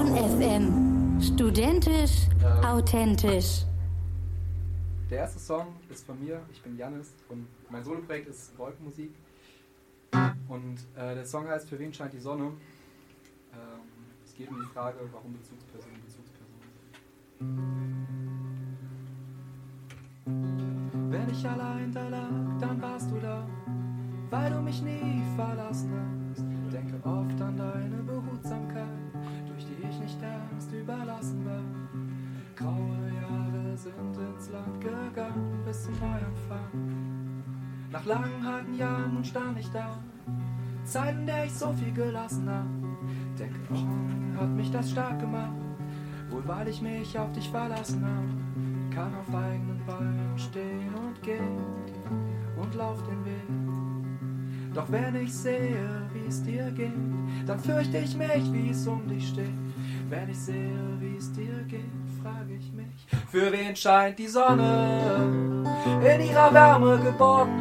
Bonn FM. Studentisch, ähm, authentisch. Der erste Song ist von mir, ich bin Janis und mein Soloprojekt ist Wolkenmusik. Und äh, der Song heißt Für wen scheint die Sonne? Ähm, es geht um die Frage, warum Bezugspersonen sind. Wenn ich allein da lag, dann warst du da, weil du mich nie verlassen hast. Denke oft an deine Behutsamkeit, ich nicht erst überlassen war. Graue Jahre sind ins Land gegangen bis zum Neuanfang. Nach langen, harten Jahren nun stand ich da, Zeit, in der ich so viel gelassen hab. Denke, oh, hat mich das stark gemacht, wohl weil ich mich auf dich verlassen hab. Kann auf eigenen Beinen stehen und gehen und lauf den Weg. Doch wenn ich sehe, wie es dir geht, dann fürchte ich mich, wie es um dich steht. Wenn ich sehe, wie es dir geht, frage ich mich, für wen scheint die Sonne in ihrer Wärme geborgen?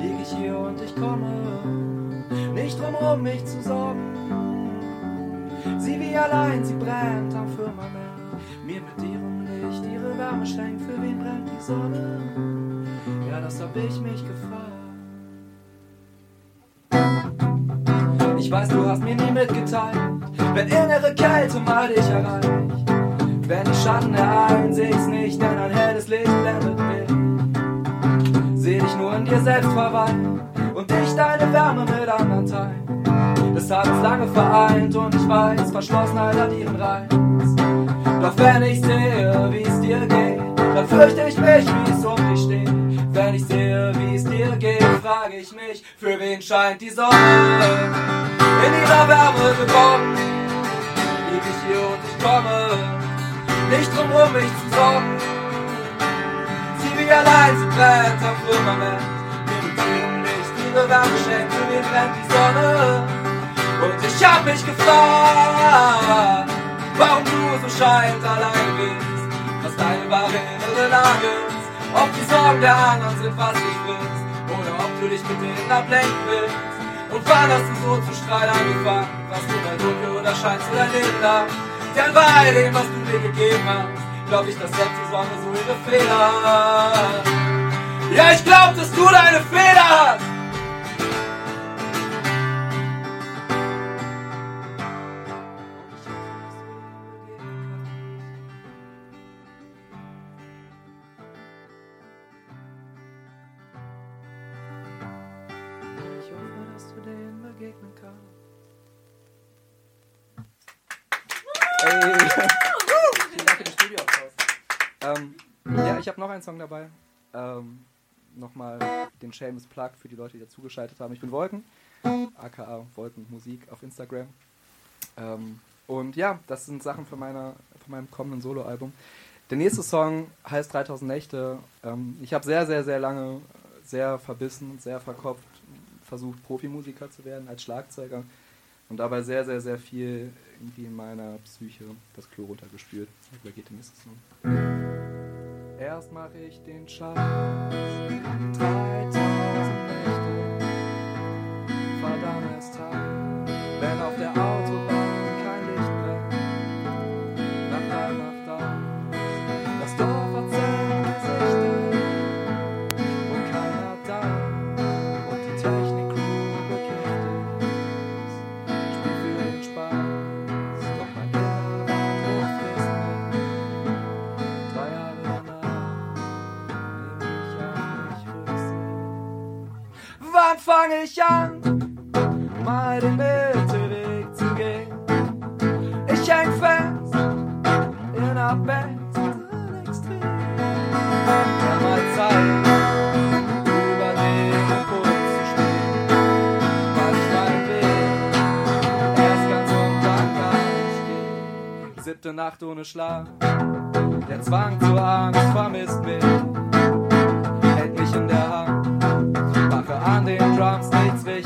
Lieg ich hier und ich komme, nicht drum um mich zu sorgen. Sie wie allein, sie brennt am Firmament, mir mit ihrem Licht ihre Wärme schenkt. Für wen brennt die Sonne? Ja, das hab ich mich gefragt. Ich weiß, du hast mir nie mitgeteilt, wenn innere Kälte mal dich erreicht. Wenn die Schatten ereilen, seh nicht, denn ein helles Licht blendet mich. Seh dich nur in dir selbst verweilen und dich deine Wärme mit anderen teilen. Das hat uns lange vereint und ich weiß, Verschlossenheit hat ihren Reiz. Doch wenn ich sehe, wie es dir geht, dann fürchte ich mich, wie es um dich steht. Wenn ich sehe, wie es dir geht, frage ich mich, für wen scheint die Sonne? In ihrer Wärme geborgen, lieg ich hier und ich komme, nicht drum rum mich zu sorgen. Sie wie allein, sie brennt am Firmament, mir mit ihrem Licht ihre Wärme schenkt, für wen brennt die Sonne? Und ich hab mich gefragt, warum du so scheint allein bist, was deine wahre innere Lage ist, ob die Sorgen der anderen sind, was dich frisst, oder ob du dich mit denen ablenken willst. Und hast du so zu streiten angefangen? Was du bei dunkel oder scheinst du dein Leben lang? Denn bei dem, was du mir gegeben hast, glaub ich, dass selbst die Sonne so ihre Fehler hat. Ja, ich glaub, dass du deine Fehler hast. Ja, ich habe noch einen Song dabei. Ähm, Nochmal den Shameless Plug für die Leute, die dazugeschaltet haben. Ich bin Wolken, aka Wolken Musik auf Instagram. Ähm, und ja, das sind Sachen von, meiner, von meinem kommenden Soloalbum. Der nächste Song heißt 3000 Nächte. Ähm, ich habe sehr, sehr, sehr lange, sehr verbissen, sehr verkopft versucht, Profimusiker zu werden als Schlagzeuger und dabei sehr, sehr, sehr viel irgendwie in meiner Psyche das Klo runtergespült. Darüber geht der nächste Song. Erst mache ich den Scheiß, 3000 Nächte, verdammtes fange ich an, mal den Mittelweg zu gehen? Ich häng fest in besten Extrem. Ja, mal Zeit. Siebte Nacht ohne Schlaf, der Zwang zur Angst vermisst mich, drums, it's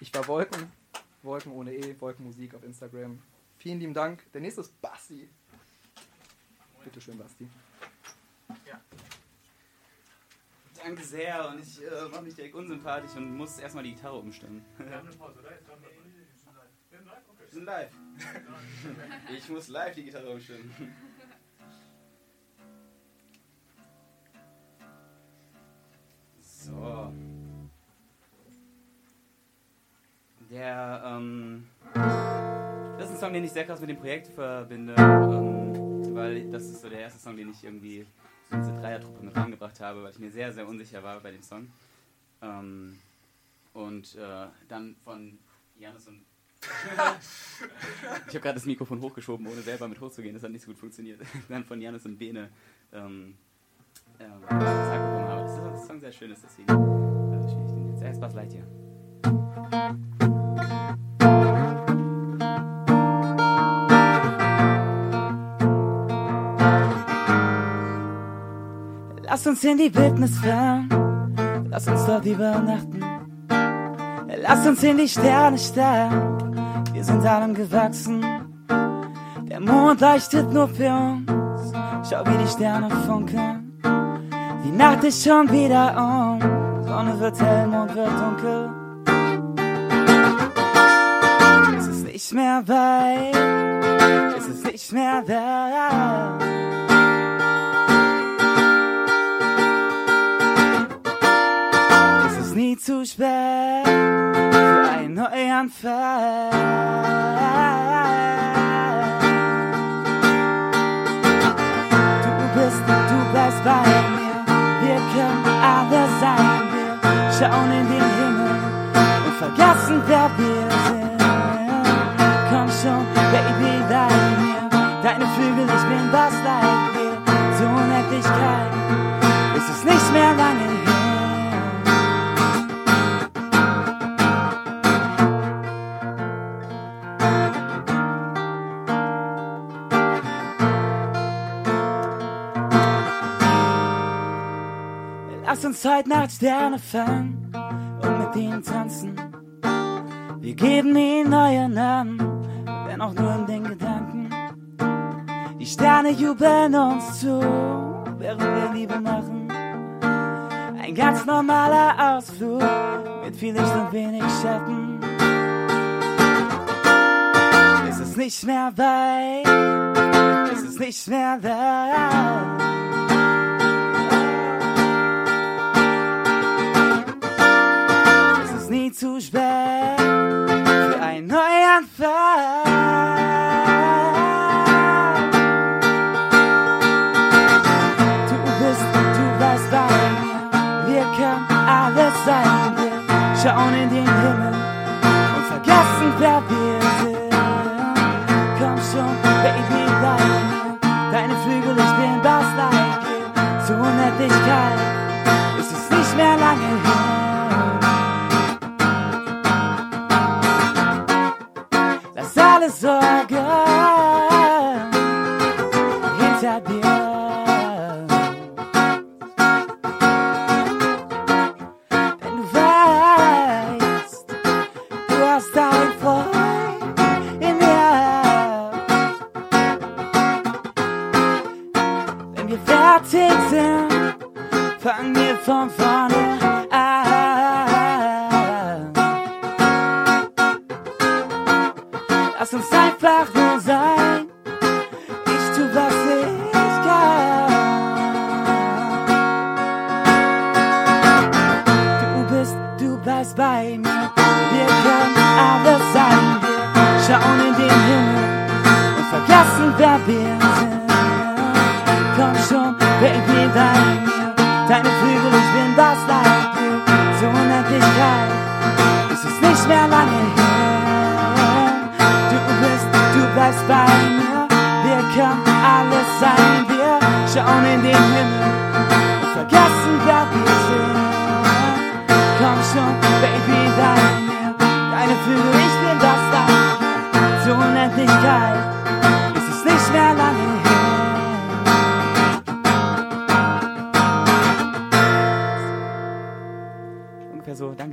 Ich war Wolken, Wolken ohne E, Wolkenmusik auf Instagram. Vielen lieben Dank. Der nächste ist Basti. Bitte schön, Basti. Ja. Danke sehr und ich äh, mache mich direkt unsympathisch und muss erstmal die Gitarre umstimmen. Wir haben eine Pause, oder? Wir sind live. Ich muss live die Gitarre umstimmen. So. Der, ähm, das ist ein Song, den ich sehr krass mit dem Projekt verbinde, ähm, weil das ist so der erste Song, den ich irgendwie in diese Dreiertruppe mit reingebracht habe, weil ich mir sehr, sehr unsicher war bei dem Song. Ähm, und äh, dann von Janis und ich habe gerade das Mikrofon hochgeschoben, ohne selber mit hochzugehen. Das hat nicht so gut funktioniert. Dann von Janis und Bene ähm, ähm, gesagt bekommen habe, das Song sehr schön ist. Deswegen äh, spiele ich den jetzt. Erst Bass Light hier. Lass uns in die Wildnis fahren, lass uns dort übernachten. Lass uns in die Sterne starren, wir sind allem gewachsen. Der Mond leuchtet nur für uns, schau wie die Sterne funkeln. Die Nacht ist schon wieder um, Sonne wird hell, Mond wird dunkel. Es ist nicht mehr weit, es ist nicht mehr da. Ist nie zu spät für einen Neuanfang. Du bist, du bleibst bei mir. Wir können alle sein. Wir schauen in den Himmel und vergessen, wer wir sind. Uns heute Nacht Sterne fangen und mit ihnen tanzen. Wir geben ihnen neue Namen, wenn auch nur in den Gedanken. Die Sterne jubeln uns zu, während wir Liebe machen. Ein ganz normaler Ausflug mit viel Licht und wenig Schatten. Es ist nicht mehr weit, es ist nicht mehr da. Zu spät für einen Neuanfang. Du bist, du bleibst bei mir. Wir können alles sein. Wir schauen in den Himmel fangen wir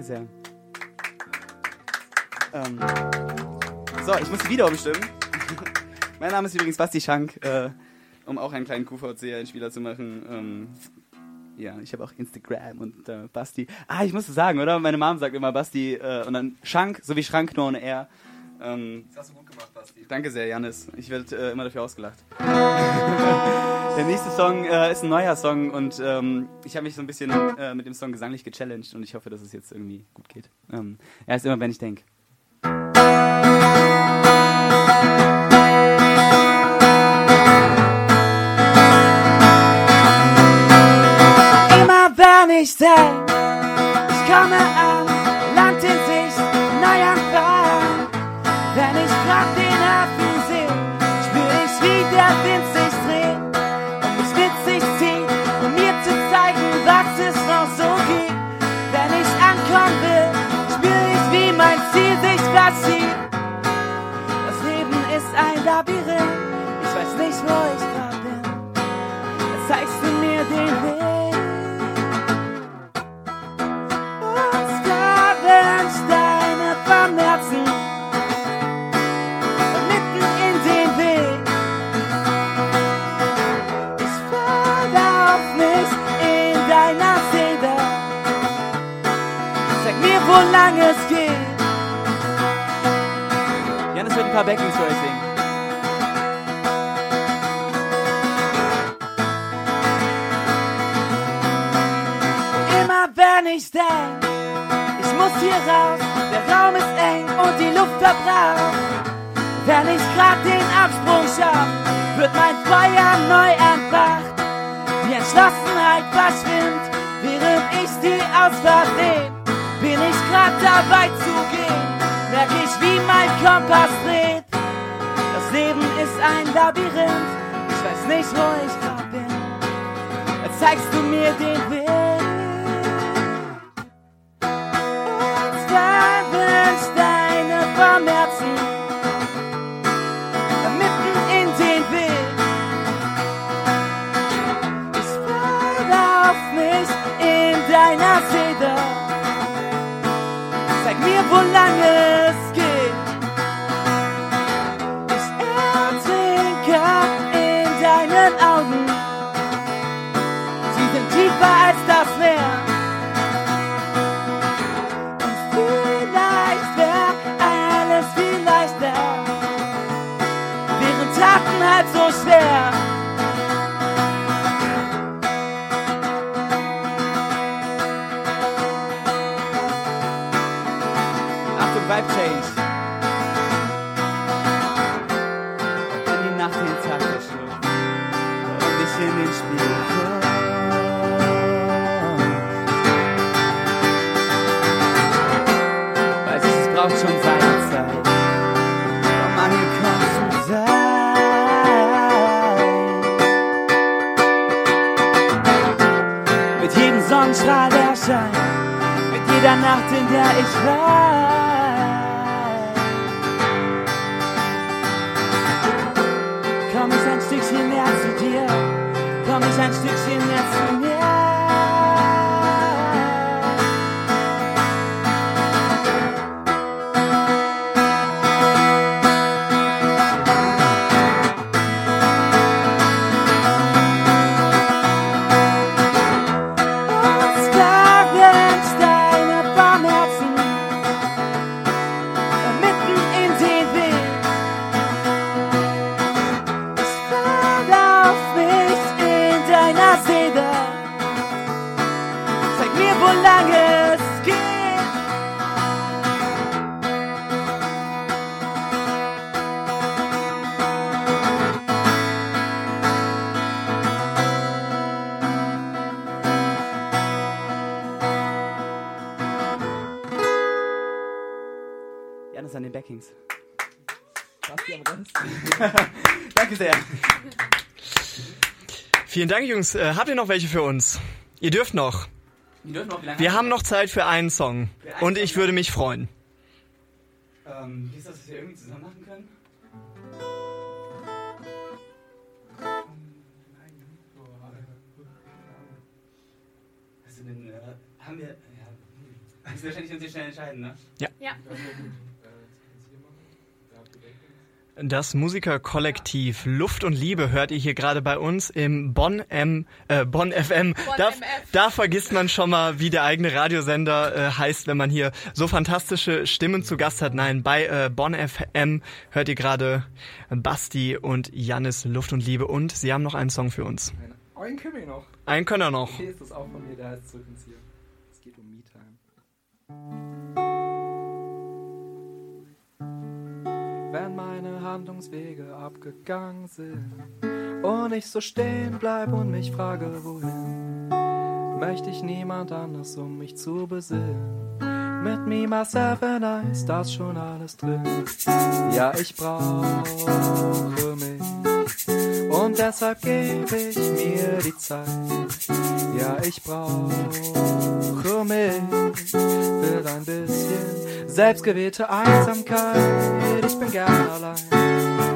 sehr. Ähm, so, ich muss wieder umstimmen. mein Name ist übrigens Basti Schank, äh, um auch einen kleinen QVC-Einspieler zu machen. Ähm, ja, ich habe auch Instagram und äh, Basti. Ah, ich musste sagen, oder? Meine Mom sagt immer Basti äh, und dann Schank, so wie Schrank nur ohne R. Ähm, Das hast du gut gemacht, Basti. danke sehr, Janis. Ich werde äh, immer dafür ausgelacht. Der nächste Song äh, ist ein neuer Song und ähm, ich habe mich so ein bisschen äh, mit dem Song gesanglich gechallenged und ich hoffe, dass es jetzt irgendwie gut geht. Ähm, er ist immer, wenn ich denke. Immer wenn ich denk, ich komme an, Wird ein paar Backings für euch singen. Immer wenn ich denk, ich muss hier raus, der Raum ist eng und die Luft verbraucht. Wenn ich grad den Absprung schaff, wird mein Feuer neu entfacht. Die Entschlossenheit verschwimmt, während ich die Ausfahrt nehm. Bin ich grad dabei zu gehen, merk ich, wie mein Kompass Leben ist ein Labyrinth, ich weiß nicht, wo ich grad bin. Zeigst du mir den Weg. Taten halt so schwer. Achtung, Vibe Change. Ich war. Komm ich ein Stückchen näher zu dir, komm ich ein Stückchen näher zu mir. Lang es geht. Janis an den Backings. Danke sehr. Vielen Dank, Jungs. Äh, habt ihr noch welche für uns? Ihr dürft noch. Wir, haben noch Zeit für einen Song. Und ich würde mich freuen. Ähm, wie ist das, dass wir irgendwie zusammen machen können? Hast du denn, äh, haben wir, ja, Das ist wahrscheinlich uns hier schnell entscheiden, ne? Ja. Ja. Das Musikerkollektiv Luft und Liebe hört ihr hier gerade bei uns im Bonn M äh, Bonn FM. da, MF. da vergisst man schon mal, wie der eigene Radiosender äh, heißt, wenn man hier so fantastische Stimmen zu Gast hat. Nein, bei äh, Bonn FM hört ihr gerade Basti und Jannis Luft und Liebe und sie haben noch einen Song für uns. Einen können wir noch. Einen können wir noch. Okay, ist das auch von mir, der heißt Zurück ins Hier. Es geht um Me-Time. Wenn meine Handlungswege abgegangen sind und ich so stehen bleib und mich frage, wohin, möchte ich niemand anders, um mich zu besinnen. Mit me, myself and I ist das schon alles drin. Ja, ich brauche mich und deshalb gebe ich mir die Zeit. Ja, ich brauche mich, will ein bisschen selbstgewählte Einsamkeit. Ich bin gern allein,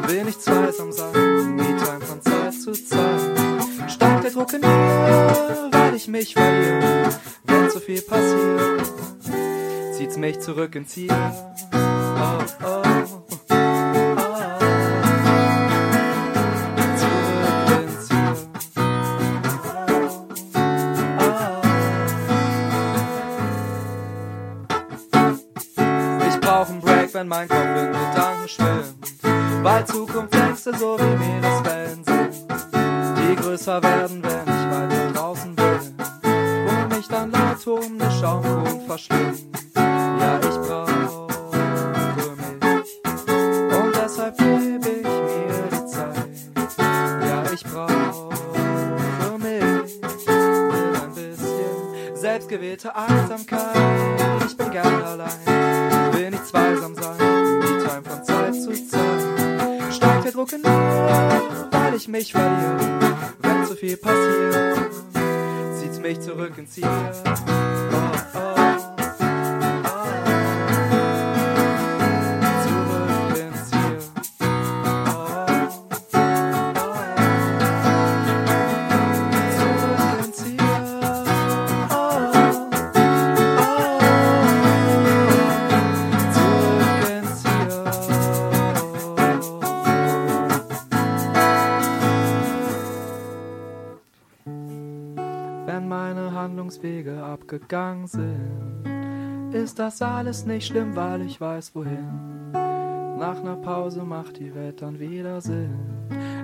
will nicht zweisam sein, Me-Time von Zeit zu Zeit. Steigt der Druck in mir, weil ich mich verliere, wenn zu viel passiert, zieht's mich zurück ins Hier. Oh, oh, oh. Einen Break, wenn mein Kopf in schwimmt. Weil Zukunftsängste so wie Meereswellen sind, die größer werden, wenn ich weiter draußen bin. Und mich dann laut um den Schaumgrund verschlingen. Ja, ich brauche mich. Und deshalb gebe ich mir die Zeit. Ja, ich brauche mich. Will ein bisschen selbstgewählte Einsamkeit. Ich bin gern allein, will nicht zweisam sein. Time von Zeit zu Zeit. Steigt der Druck in mir, weil ich mich verliere. Wenn zu viel passiert, zieht's mich zurück ins Hier. Abgegangen sind, ist das alles nicht schlimm, weil ich weiß wohin. Nach ner Pause macht die Welt dann wieder Sinn.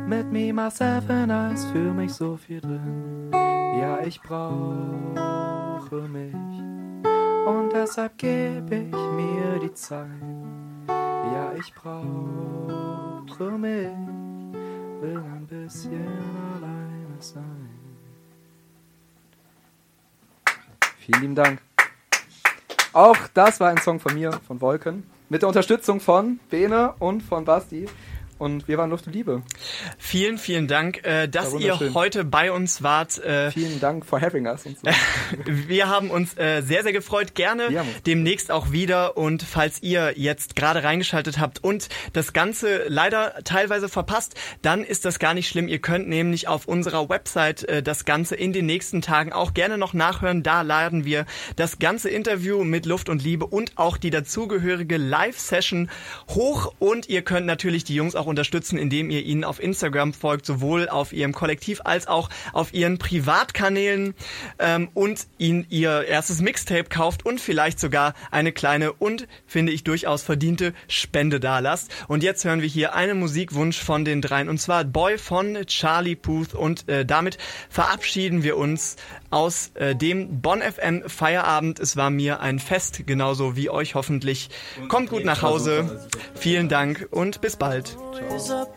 Mit me, myself and I ist für mich so viel drin. Ja, ich brauche mich. Und deshalb gebe ich mir die Zeit. Ja, ich brauche mich. Will ein bisschen alleine sein. Vielen lieben Dank. Auch das war ein Song von mir, von Wolken. Mit der Unterstützung von Bene und von Basti. Und wir waren Luft und Liebe. Vielen, vielen Dank, äh, dass ihr heute bei uns wart. Äh, Vielen Dank for having us und so. Wir haben uns äh, sehr, sehr gefreut. Gerne demnächst auch wieder. Und falls ihr jetzt gerade reingeschaltet habt und das Ganze leider teilweise verpasst, dann ist das gar nicht schlimm. Ihr könnt nämlich auf unserer Website äh, das Ganze in den nächsten Tagen auch gerne noch nachhören. Da laden wir das ganze Interview mit Luft und Liebe und auch die dazugehörige Live-Session hoch. Und ihr könnt natürlich die Jungs auch unterstützen, indem ihr ihnen auf Instagram folgt, sowohl auf ihrem Kollektiv als auch auf ihren Privatkanälen ähm, und ihnen ihr erstes Mixtape kauft und vielleicht sogar eine kleine und, finde ich, durchaus verdiente Spende dalasst. Und jetzt hören wir hier einen Musikwunsch von den dreien und zwar Boy von Charlie Puth und äh, damit verabschieden wir uns aus äh, dem Bonn FM Feierabend. Es war mir ein Fest, genauso wie euch hoffentlich. Kommt gut nach Hause. Vielen Dank und bis bald. Raise